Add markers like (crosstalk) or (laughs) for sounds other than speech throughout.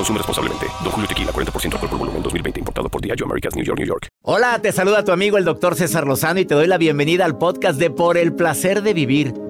Consume responsablemente. Don Julio Tequila, 40% alcohol por volumen, 2020. Importado por Diageo Americas, New York, New York. Hola, te saluda tu amigo el doctor César Lozano y te doy la bienvenida al podcast de Por el Placer de Vivir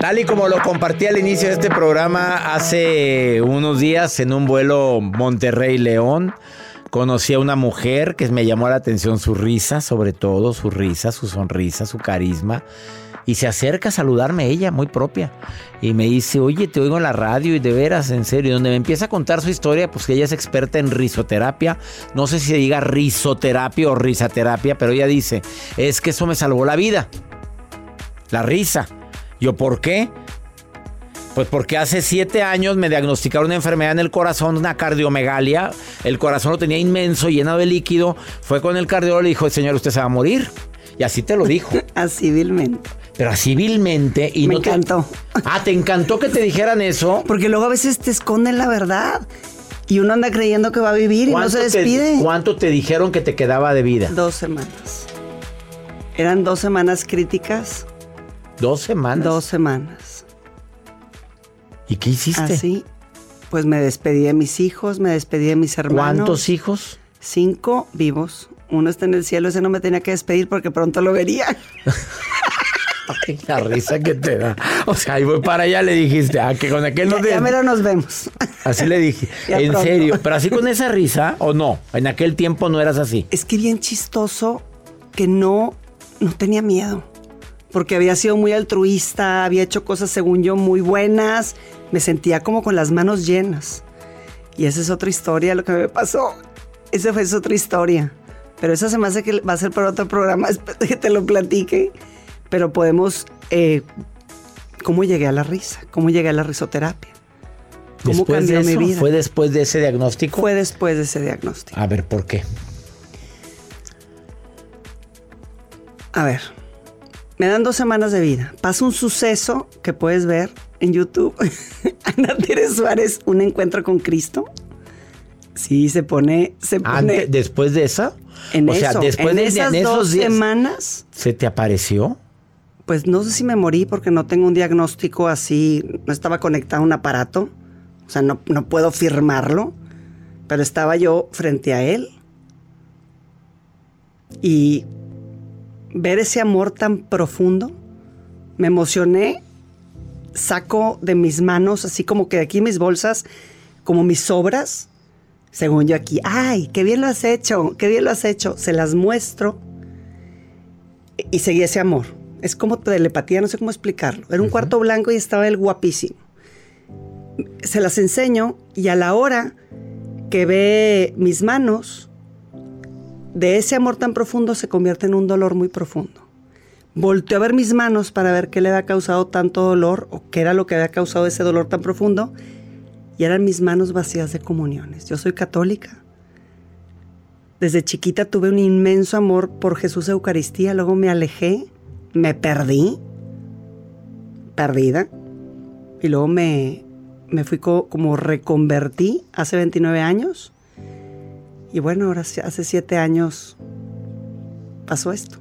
Tal y como lo compartí al inicio de este programa hace unos días en un vuelo Monterrey-León, conocí a una mujer que me llamó la atención su risa, sobre todo su risa, su sonrisa, su carisma. Y se acerca a saludarme ella, muy propia. Y me dice, oye, te oigo en la radio y de veras, en serio. Y donde me empieza a contar su historia, pues que ella es experta en risoterapia. No sé si se diga risoterapia o risaterapia, pero ella dice, es que eso me salvó la vida. La risa. ¿Yo por qué? Pues porque hace siete años me diagnosticaron una enfermedad en el corazón, una cardiomegalia. El corazón lo tenía inmenso, lleno de líquido. Fue con el cardiólogo y le dijo, señor, usted se va a morir. Y así te lo dijo. (laughs) así vilmente. Pero así vilmente. Y me encantó. Ah, ¿te encantó que te dijeran eso? Porque luego a veces te esconden la verdad. Y uno anda creyendo que va a vivir y no se despide. ¿Cuánto te dijeron que te quedaba de vida? Dos semanas. Eran dos semanas críticas ¿Dos semanas? Dos semanas. ¿Y qué hiciste? Así, pues me despedí de mis hijos, me despedí de mis hermanos. ¿Cuántos hijos? Cinco vivos. Uno está en el cielo, ese no me tenía que despedir porque pronto lo vería. (laughs) Ay, la risa que te da. O sea, ahí voy para allá, le dijiste, ah, que con aquel no te... Ya mero nos vemos. Así le dije. (laughs) en serio, pero así con esa risa, ¿o no? En aquel tiempo no eras así. Es que bien chistoso que no, no tenía miedo porque había sido muy altruista, había hecho cosas según yo muy buenas, me sentía como con las manos llenas. Y esa es otra historia, lo que me pasó. Esa fue otra historia. Pero esa se me hace que va a ser para otro programa después de que te lo platique. Pero podemos... Eh, ¿Cómo llegué a la risa? ¿Cómo llegué a la risoterapia? ¿Cómo cambió mi vida? ¿Fue después de ese diagnóstico? Fue después de ese diagnóstico. A ver, ¿por qué? A ver, me dan dos semanas de vida. Pasa un suceso que puedes ver en YouTube. (laughs) Ana Teresa Suárez, un encuentro con Cristo. Sí, se pone. Se pone ¿Después de esa? En o sea, después de esas esos dos semanas. ¿Se te apareció? Pues no sé si me morí porque no tengo un diagnóstico así. No estaba conectado a un aparato. O sea, no, no puedo firmarlo. Pero estaba yo frente a él. Y ver ese amor tan profundo, me emocioné, saco de mis manos, así como que de aquí mis bolsas, como mis obras, según yo aquí, ay, qué bien lo has hecho, qué bien lo has hecho, se las muestro y seguí ese amor. Es como telepatía, no sé cómo explicarlo. Era un cuarto blanco y estaba él guapísimo. Se las enseño y a la hora que ve mis manos, de ese amor tan profundo se convierte en un dolor muy profundo. Volteó a ver mis manos para ver qué le había causado tanto dolor o qué era lo que había causado ese dolor tan profundo y eran mis manos vacías de comuniones. Yo soy católica. Desde chiquita tuve un inmenso amor por Jesús Eucaristía, luego me alejé, me perdí, perdida, y luego me, me fui como reconvertí hace 29 años y bueno, ahora hace siete años pasó esto.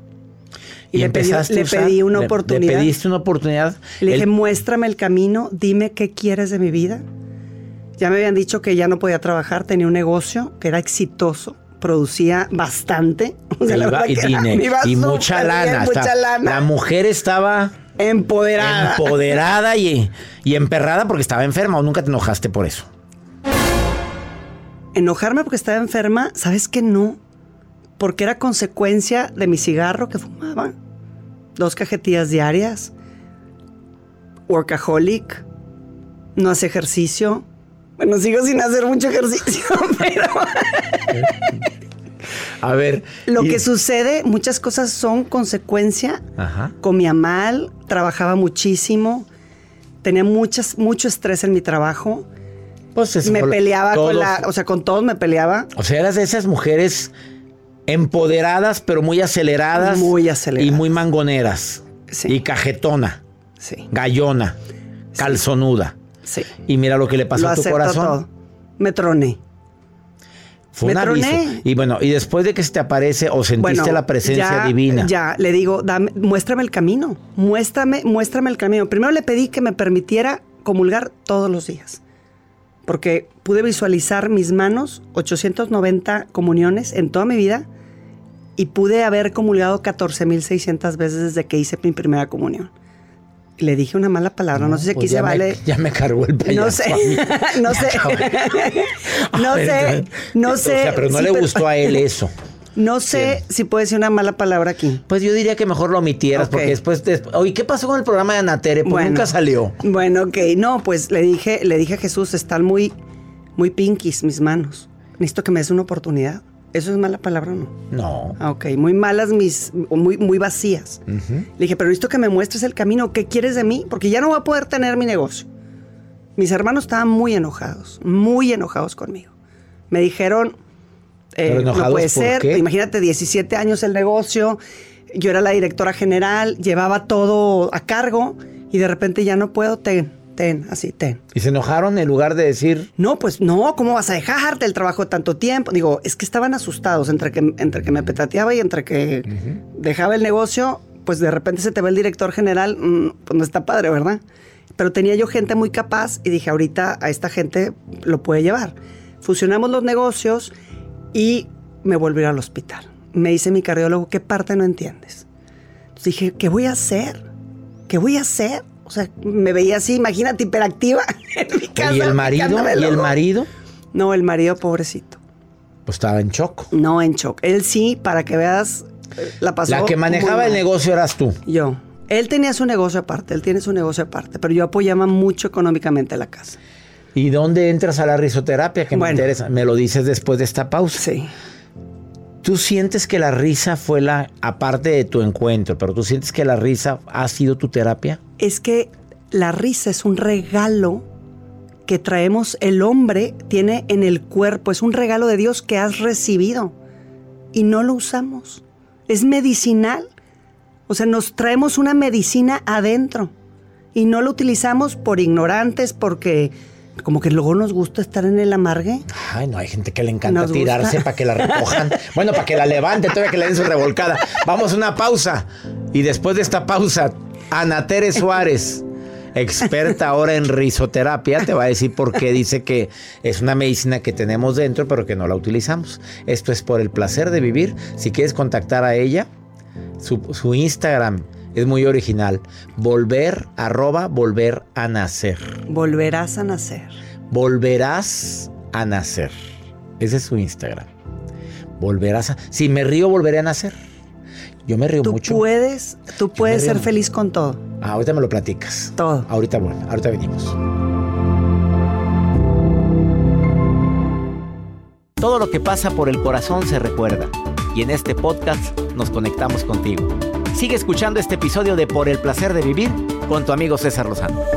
Y, Y, le, pedí, le usar- pedí una le- oportunidad. Le pediste una oportunidad. Le dije, El- muéstrame el camino, dime qué quieres de mi vida. Ya me habían dicho que ya no podía trabajar, tenía un negocio que era exitoso, producía bastante. (laughs) O sea, la y, era- mucha bien, lana. La mujer estaba empoderada. empoderada y, y emperrada porque estaba enferma o nunca te enojaste por eso. Enojarme porque estaba enferma, ¿sabes que no? Porque era consecuencia de mi cigarro que fumaba. Dos cajetillas diarias. Workaholic. No hace ejercicio. Bueno, sigo sin hacer mucho ejercicio, (laughs) pero A ver. lo y- que sucede, muchas cosas son consecuencia. Ajá. Comía mal, trabajaba muchísimo, tenía muchas, mucho estrés en mi trabajo. Pues me peleaba todos- con la, o sea, con todos me peleaba. O sea, eras de esas mujeres empoderadas, pero muy aceleradas. Muy aceleradas. Y muy mangoneras. Sí. Y cajetona, Sí, gallona, calzonuda. sí. Y mira lo que le pasó Lo a tu corazón. todo. Me troné. Fue un Me aviso. troné. Y bueno, y después de que se te aparece o sentiste Bueno, la presencia ya- divina. Ya, le digo, dame, muéstrame el camino. Muéstrame, muéstrame el camino. Primero le pedí que me permitiera comulgar todos los días. Porque pude visualizar mis manos, 890 comuniones en toda mi vida, y pude haber comulgado 14.600 veces desde que hice mi primera comunión. Le dije una mala palabra, no, sé si aquí Pues se me- vale. ya me cargó el payaso. (laughs) No sé, (laughs) no (laughs) sé, no sé, no o sé. sea, pero no Sí, le gustó a él eso. No sé si puede decir una mala palabra aquí. Pues yo diría que mejor lo omitieras, porque después, después- Oye, ¿qué pasó con el programa de Anatere? Pues Bueno. nunca salió. Bueno, ok. No, pues le dije, le dije a Jesús, están muy, muy pinkies mis manos. Necesito que me des una oportunidad. ¿Eso es mala palabra o no? No. Ah, ok. Muy malas mis, muy, muy vacías. Le dije, pero necesito que me muestres el camino. ¿Qué quieres de mí? Porque ya no voy a poder tener mi negocio. Mis hermanos estaban muy enojados, muy enojados conmigo. Me dijeron, eh, ¿Pero enojados no puede ser. qué? Imagínate, 17 años el negocio. Yo era la directora general, llevaba todo a cargo y de repente ya no puedo, ten, ten, así, ten. Y se enojaron en lugar de decir, No, pues no, ¿cómo vas a dejarte el trabajo de tanto tiempo? Digo, es que estaban asustados entre que, entre que me petateaba y entre que dejaba el negocio, pues de repente se te ve el director general, mm, pues no está padre, ¿verdad? Pero tenía yo gente muy capaz y dije, ahorita a esta gente lo puede llevar. Fusionamos los negocios y me volví al hospital. Me dice mi cardiólogo, ¿qué parte no entiendes? Entonces dije, ¿qué voy a hacer? ¿Qué voy a hacer? O sea, me veía así, imagínate, hiperactiva (laughs) en mi casa. ¿y el marido? ¿Y el marido? No, el marido pobrecito. Pues estaba en shock. No en shock. Él sí, para que veas, eh, la pasó. La que manejaba el negocio eras tú. Yo. Él tenía su negocio aparte, él tiene su negocio aparte, pero yo apoyaba mucho económicamente la casa. ¿Y dónde entras a la risoterapia? Que me interesa. Me lo dices después de esta pausa. Sí. ¿Tú sientes que la risa fue la, aparte de tu encuentro, pero tú sientes que la risa ha sido tu terapia? Es que la risa es un regalo que traemos, el hombre tiene en el cuerpo, es un regalo de Dios que has recibido y no lo usamos. Es medicinal. O sea, nos traemos una medicina adentro y no lo utilizamos por ignorantes, porque como que luego nos gusta estar en el amargue. Ay, no, hay gente que le encanta Nos tirarse para que la recojan. bueno, para que la levante, todavía que le den su revolcada. Vamos a una pausa. Y después de esta pausa, Ana Tere Suárez, experta ahora en risoterapia, te va a decir por qué dice que es una medicina que tenemos dentro, pero que no la utilizamos. Esto es por el placer de vivir. Si quieres contactar a ella, su, su Instagram es muy original. Volver, arroba, volver a nacer. Volverás a nacer. Volverás a nacer. Ese es su Instagram. Volverás a... Si me río, volveré a nacer. Yo me río Tú mucho. puedes, tú puedes ser mucho. feliz con todo. Ah, ahorita me lo platicas. Todo. Ahorita bueno, ahorita venimos. Todo lo que pasa por el corazón se recuerda. Y en este podcast nos conectamos contigo. Sigue escuchando este episodio de Por el placer de vivir con tu amigo César Lozano.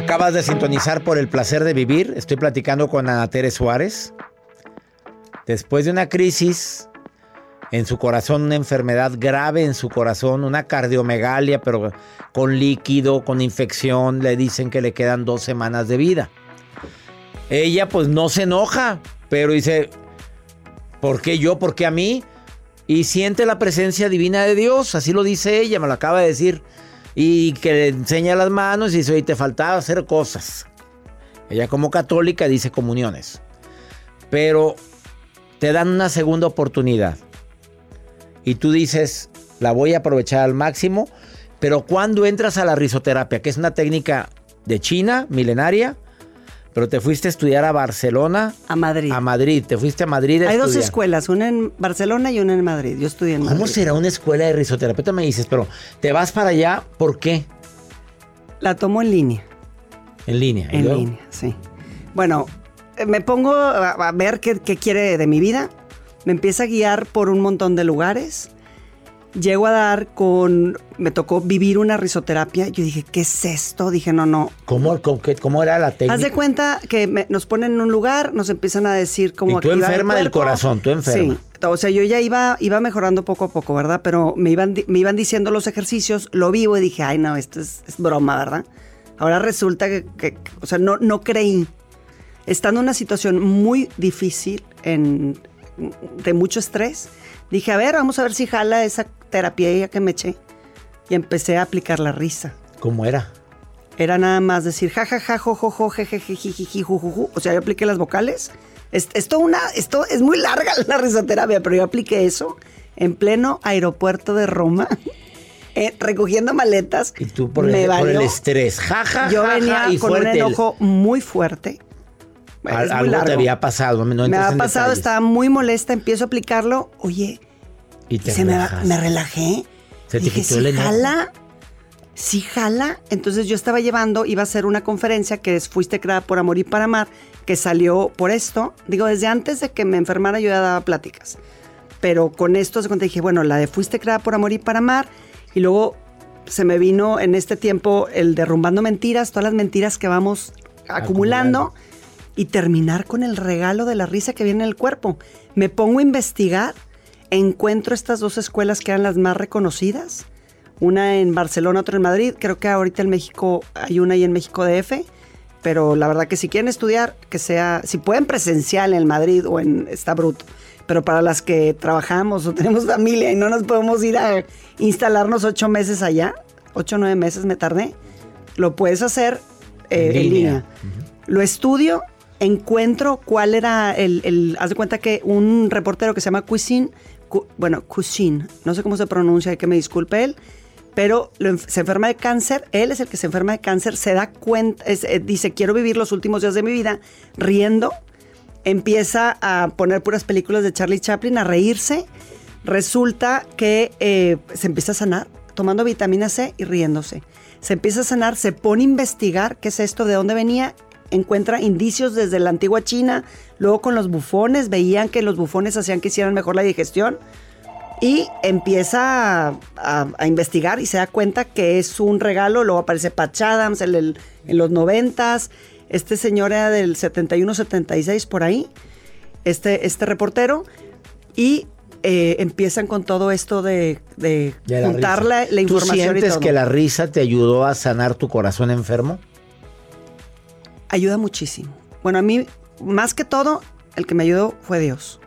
Acabas de sintonizar por el placer de vivir. Estoy platicando con Ana Tere Suárez. Después de una crisis en su corazón, una enfermedad grave en su corazón, una cardiomegalia, pero con líquido, con infección, le dicen que le quedan dos semanas de vida. Ella pues no se enoja, pero dice, ¿por qué yo? ¿Por qué a mí? Y siente la presencia divina de Dios, así lo dice ella, me lo acaba de decir. Y que le enseña las manos y dice, oye, te faltaba hacer cosas. Ella como católica dice comuniones. Pero te dan una segunda oportunidad. Y tú dices, la voy a aprovechar al máximo. Pero cuando entras a la risoterapia, que es una técnica de China, milenaria, pero te fuiste a estudiar a Barcelona. A Madrid. A Madrid, te fuiste a Madrid. A Hay dos escuelas, una en Barcelona y una en Madrid. Yo estudié en Madrid. ¿Cómo será una escuela de risoterapia? Tú me dices, pero te vas para allá, ¿por qué? La tomo en línea. En línea. ¿y En luego? línea, sí. Bueno, eh, me pongo a, a ver qué, qué quiere de mi vida. Me empieza a guiar por un montón de lugares. Llego a dar con... Me tocó vivir una risoterapia. Yo dije, ¿qué es esto? Dije, no, no. ¿Cómo, cómo, cómo era la técnica? Haz de cuenta que me- nos ponen en un lugar, nos empiezan a decir cómo Y tú enferma del corazón, tú enferma. Sí. O sea, yo ya iba, iba mejorando poco a poco, ¿verdad? Pero me iban, me iban diciendo los ejercicios, lo vivo y dije, ay, no, esto es, es broma, ¿verdad? Ahora resulta que, que- o sea, no, no creí. Estando en una situación muy difícil, en, de mucho estrés, dije, a ver, vamos a ver si jala esa terapia que me eché. Y empecé a aplicar la risa. ¿Cómo era? Era nada más decir ja, ja, ja, jo, jo, jo, je, je, ji, ji, ji, ji, ju, ju, ju. O sea, yo apliqué las vocales. Es- Esto, una, esto es muy larga (laughs) la risoterapia, pero yo apliqué eso en pleno aeropuerto de Roma, (laughs) eh, recogiendo maletas. Y tú por, Me el, por el estrés. Ja, ja, Yo ja, venía y con un enojo muy fuerte. Al- Es muy algo te largo. había pasado. No me entres ha en pasado, detalles. estaba muy molesta, empiezo a aplicarlo. Oye, Y te se me, me relajé. Se te Dije, quitó ¿sí el enojo? jala? ¿Sí jala? Entonces yo estaba llevando, iba a hacer una conferencia que es Fuiste creada por amor y para amar, que salió por esto. Digo, desde antes de que me enfermara yo ya daba pláticas. Pero con esto se cuenta, dije, bueno, la de Fuiste creada por amor y para amar. Y luego se me vino en este tiempo el derrumbando mentiras, todas las mentiras que vamos acumulando. Y terminar con el regalo de la risa que viene en el cuerpo. Me pongo a investigar encuentro estas dos escuelas que eran las más reconocidas. Una en Barcelona, otra en Madrid. Creo que ahorita en México hay una ahí en México DF. Pero la verdad que si quieren estudiar, que sea, si pueden presencial en Madrid o en, está bruto. Pero para las que trabajamos o (laughs) tenemos familia y no nos podemos ir a instalarnos ocho meses allá, ocho o nueve meses me tardé, lo puedes hacer eh, En en línea. Lo estudio, encuentro cuál era el, el- Haz de cuenta que un reportero que se llama Cuisine, Cu- bueno, Cuisine, no sé cómo se pronuncia, que me disculpe él, pero lo se enferma de cáncer, él es el que se enferma de cáncer, se da cuenta, es- eh, dice, quiero vivir los últimos días de mi vida riendo, empieza a poner puras películas de Charlie Chaplin, a reírse, resulta que eh, se empieza a sanar tomando vitamina C y riéndose. Se empieza a sanar, se pone a investigar qué es esto, de dónde venía encuentra indicios desde la antigua China, luego con los bufones, veían que los bufones hacían que hicieran mejor la digestión. Y empieza a, a- a investigar y se da cuenta que es un regalo, luego aparece Patch Adams en, el- en los noventas, este señor era del 71-76 por ahí, este, este reportero, y eh, empiezan con todo esto de, de juntar la, la información ¿Tú y sientes todo. que la risa te ayudó a sanar tu corazón enfermo? Ayuda muchísimo. Bueno, a mí, más que todo, el que me ayudó fue Dios.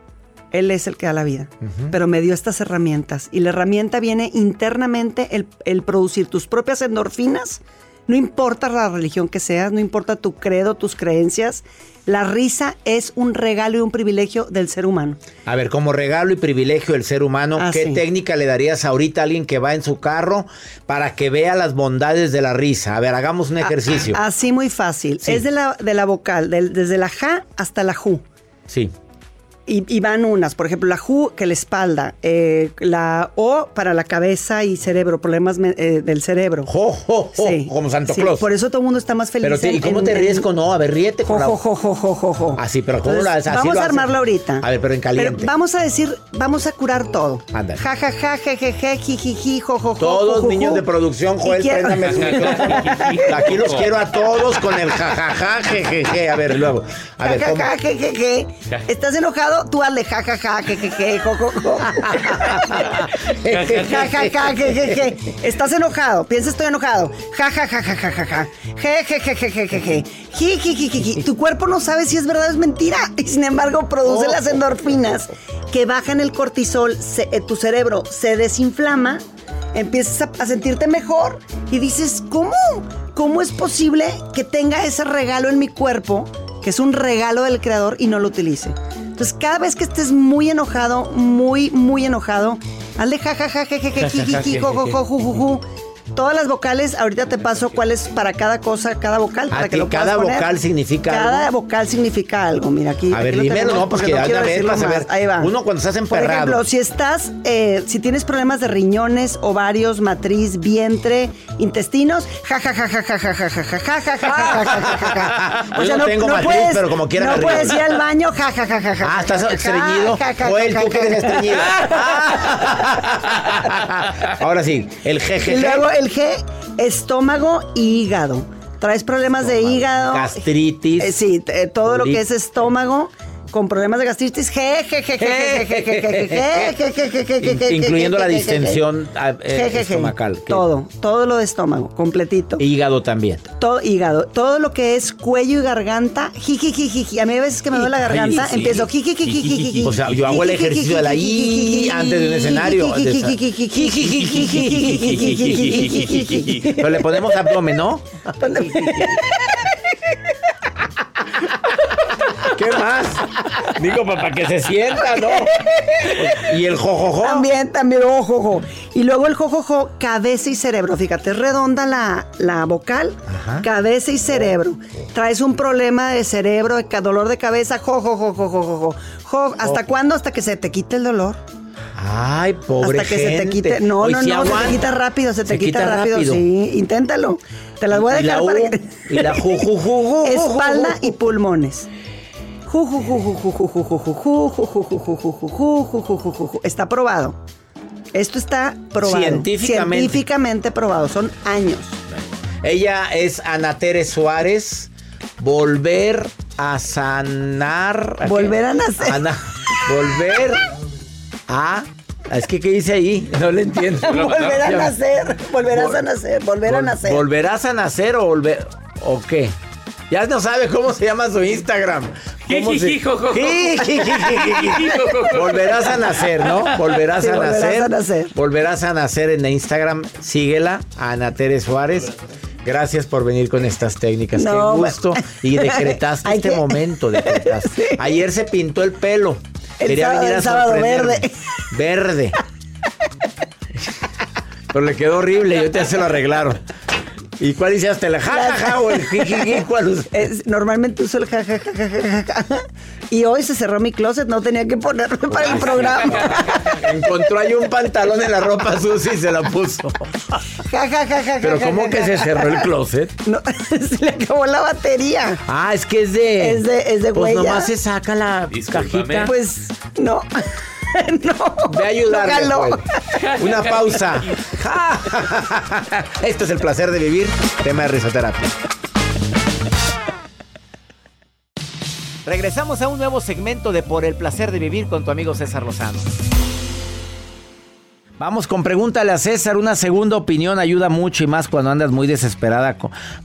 Él es el que da la vida, pero me dio estas herramientas. Y la herramienta viene internamente el, el producir tus propias endorfinas. No importa la religión que seas, no importa tu credo, tus creencias. La risa es un regalo y un privilegio del ser humano. A ver, como regalo y privilegio del ser humano, Ah, ¿qué sí. técnica le darías ahorita a alguien que va en su carro para que vea las bondades de la risa? A ver, hagamos un ejercicio. A- así muy fácil. Sí. Es de la, de la vocal, desde la ja hasta la ju. Sí. Y, y van unas, por ejemplo, la Ju, que la espalda, eh, la O para la cabeza y cerebro, problemas eh, del cerebro. Jo, jo, jo, como Santo sí, Claus. Por eso todo el mundo está más feliz. Pero te- ¿y cómo en- te ríes en- con no? A ver, ríete Jo, con la... jo, jo, jo, jo, jo, jo. Así, pero ¿cómo Entonces, haces? Así Vamos lo a haces. armarlo ahorita. A ver, pero en caliente. vamos a decir, vamos a curar todo. Ándale. Ja, ja, ja, je, je, je, ji, ji, ji, jo, jo, jo, Todos niños de producción, Joel, quiero- préndame su (laughs) micrófono. Aquí los quiero a todos con el jajaja, jejeje. A ver, luego. A ver, Ja, ¿cómo? ja, ja, je, je, je. ¿Estás enojado? Tú hazle ja, ja, ja, je, je, je, jo, jo, jo. Ja, ja, ja, je, je, je. Estás enojado. Piensa estoy enojado. Ja, ja, ja, ja, ja, ja, ja. Je, je, je, je, je, je, je. Ji, ji, ji, ji, ji. Tu cuerpo no sabe si es verdad o es mentira. Y sin embargo produce las endorfinas que bajan el cortisol. se- eh, tu cerebro se desinflama. Empiezas a, a sentirte mejor y dices, ¿cómo? ¿Cómo es posible que tenga ese regalo en mi cuerpo, que es un regalo del creador y no lo utilice? Entonces, cada vez que estés muy enojado, muy, muy enojado, hazle ja, ja, ja, je, je, je, ji, ji, ji, jo, jo, jo, ju, ju, ju. Todas las vocales, ahorita te paso cuál es para cada cosa, cada vocal. Ah, para que lo cada poner. vocal significa Cada algo. vocal significa algo. Mira, aquí. A ver, aquí lo dímelo, tenemos no, pues porque que a quiero ver, vas a más. ver. Ahí va. Uno cuando estás Por emperrado. ejemplo, si estás, eh, si tienes problemas de riñones, ovarios, matriz, vientre, intestinos, ja, ja, ja, ja, ja, ja, ja, ja, ja, ja, ja, ja, ja, ja, ja, ja. Yo no tengo matriz, pero como quiera No me puedes río. ir al baño, ja, ja, ja, ja, ja. Ah, estás ja, ja, estreñido. ja, ja, Joel, ja, tú que ja, eres ja. estreñido. Ahora sí, el jejeje. El G, estómago y hígado. Traes problemas de hígado. Gastritis. Eh, sí, eh, todo lo que es estómago con problemas de gastritis, incluyendo la distensión estomacal. Todo, todo lo de estómago, completito. Hígado también. Todo hígado, todo lo que es cuello y garganta. A mí a veces que me duele la garganta, empiezo O sea, yo hago el ejercicio de la I antes de un escenario. Pero le ponemos abdomen, ¿no? ¿Qué más? Digo, para que se sienta, ¿no? Y el jojojo. También, también, ojo, ojo. Y luego el jojojo, cabeza y cerebro. Fíjate, es redonda la, la vocal, Ajá. cabeza y cerebro. Traes un problema de cerebro, dolor de cabeza, jojojo, jojojo, jo. ¿Hasta cuándo? Hasta que se te quite el dolor. Ay, pobre Hasta que se te gente. quite. No, Hoy no, no, se te aguanta. quita rápido, se te quita, rápido. Sí, inténtalo. Te las voy a la dejar U, para que. y la ju, ju, ju, ju, ju, Espalda y pulmones. Está probado. Esto está probado. Científicamente. Científicamente probado. Son años. Ella es Ana Tere Suárez. Volver a sanar. ¿a? Volver a nacer. Volver a. Es que, ¿qué dice ahí? No le entiendo. Volver a nacer. Volverás Vol- a nacer. Volver a nacer. ¿Volverás a nacer o volver? ¿O qué? Ya no sabe cómo se llama su Instagram. (laughs) ¿Cómo se-. Volverás a nacer, ¿no? Volverás Sí, a volverás nacer. a nacer. Volverás a nacer en Instagram. Síguela, Ana Tere Suárez. Gracias por venir con estas técnicas. No, Qué bueno. gusto. Y decretaste (laughs) este que- momento. decretaste. Ayer se pintó el pelo. El Quería sábado- venir a el sábado verde. Verde. (laughs) Pero le quedó horrible. Yo te se lo arreglaron. ¿Y cuál hiciste? ¿El jajaja o el jijiji? ¿Cuál us- Es- normalmente uso el ja, ja, ja, ja, ja, ja, ja. Y hoy se cerró mi closet, no tenía que ponerme para el programa. Encontró ahí un pantalón en la ropa sucia y se la puso. Ja, ja, ja, ja, Pero ja, ¿cómo ja, que ja, se cerró el closet? No, se le acabó la batería. Ah, es que es de. Es de- es de Pues huella. nomás se saca la cajita. Pues no. (laughs) no. Ve a jaló. pues. Una (laughs) pausa. (laughs) Esto es el placer de vivir. Tema de risoterapia. Regresamos a un nuevo segmento de Por el placer de vivir con tu amigo César Lozano. Vamos con pregúntale a César, una segunda opinión ayuda mucho y más cuando andas muy desesperada.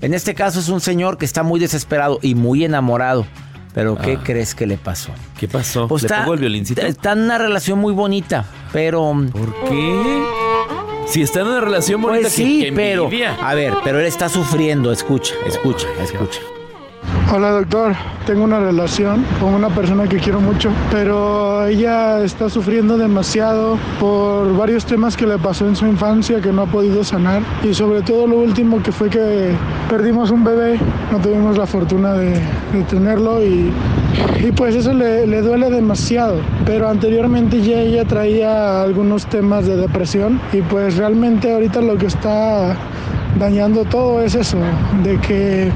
En este caso es un señor que está muy desesperado y muy enamorado. Pero ¿qué Ah. crees que le pasó? ¿Qué pasó? Pues ¿Le está, pongo el violincito? está en una relación muy bonita, pero... ¿Por qué? Si está en una relación bonita, Pues sí, que pero... A ver, pero él está sufriendo, escucha, escucha, escucha. Hola doctor, tengo una relación con una persona que quiero mucho, pero ella está sufriendo demasiado por varios temas que le pasó en su infancia que no ha podido sanar. Y sobre todo lo último que fue que perdimos un bebé, no tuvimos la fortuna de, tenerlo y, y pues eso le, le duele demasiado, pero anteriormente ya ella traía algunos temas de depresión y pues realmente ahorita lo que está dañando todo es eso, de que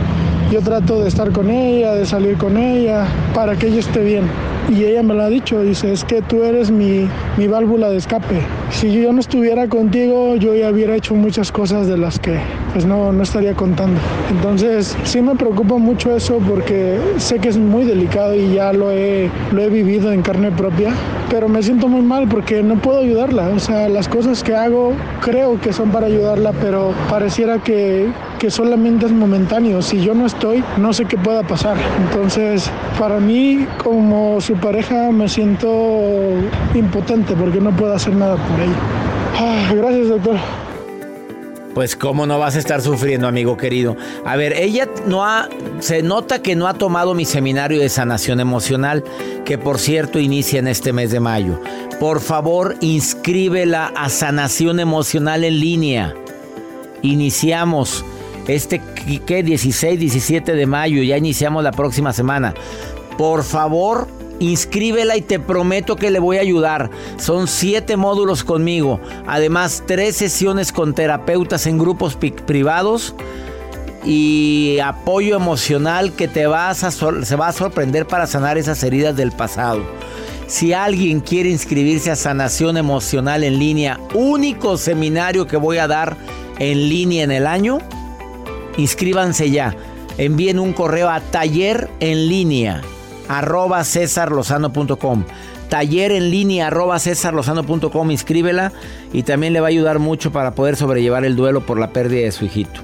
yo trato de estar con ella, de salir con ella, para que ella esté bien. Y ella me lo ha dicho, dice, es que tú eres mi, mi válvula de escape. Si yo no estuviera contigo, yo ya hubiera hecho muchas cosas de las que pues no, no estaría contando. Entonces, sí me preocupa mucho eso porque sé que es muy delicado y ya lo he, lo he vivido en carne propia, pero me siento muy mal porque no puedo ayudarla. O sea, las cosas que hago creo que son para ayudarla, pero pareciera que, que solamente es momentáneo. Si yo no estoy, no sé qué pueda pasar. Entonces, para mí, como su pareja, me siento impotente porque no puedo hacer nada por ella. Ah, gracias, doctor. Pues cómo no vas a estar sufriendo, amigo querido. A ver, ella no ha, se nota que no ha tomado mi seminario de sanación emocional, que por cierto inicia en este mes de mayo. Por favor, inscríbela a sanación emocional en línea. Iniciamos este, ¿qué? 16, 17 de mayo, ya iniciamos la próxima semana. Por favor, inscríbela y te prometo que le voy a ayudar. Son siete módulos conmigo. Además, tres sesiones con terapeutas en grupos privados y apoyo emocional que te vas a se va a sorprender para sanar esas heridas del pasado. Si alguien quiere inscribirse a sanación emocional en línea, único seminario que voy a dar en línea en el año, inscríbanse ya. Envíen un correo a taller en línea arroba cesarlozano.com taller en línea arroba cesarlozano.com inscríbela y también le va a ayudar mucho para poder sobrellevar el duelo por la pérdida de su hijito.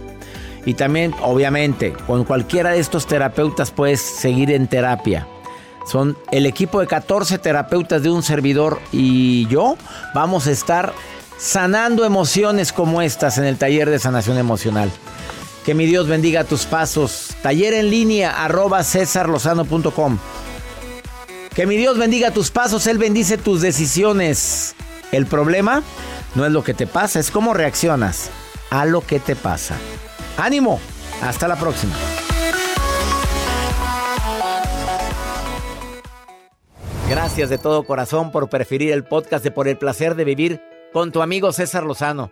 Y también, obviamente, con cualquiera de estos terapeutas puedes seguir en terapia. Son el equipo de 14 terapeutas de un servidor y yo vamos a estar sanando emociones como estas en el taller de sanación emocional. Que mi Dios bendiga tus pasos. Taller en línea arroba cesarlozano.com. Que mi Dios bendiga tus pasos, Él bendice tus decisiones. El problema no es lo que te pasa, es cómo reaccionas a lo que te pasa. Ánimo, hasta la próxima. Gracias de todo corazón por preferir el podcast de Por el placer de vivir con tu amigo César Lozano.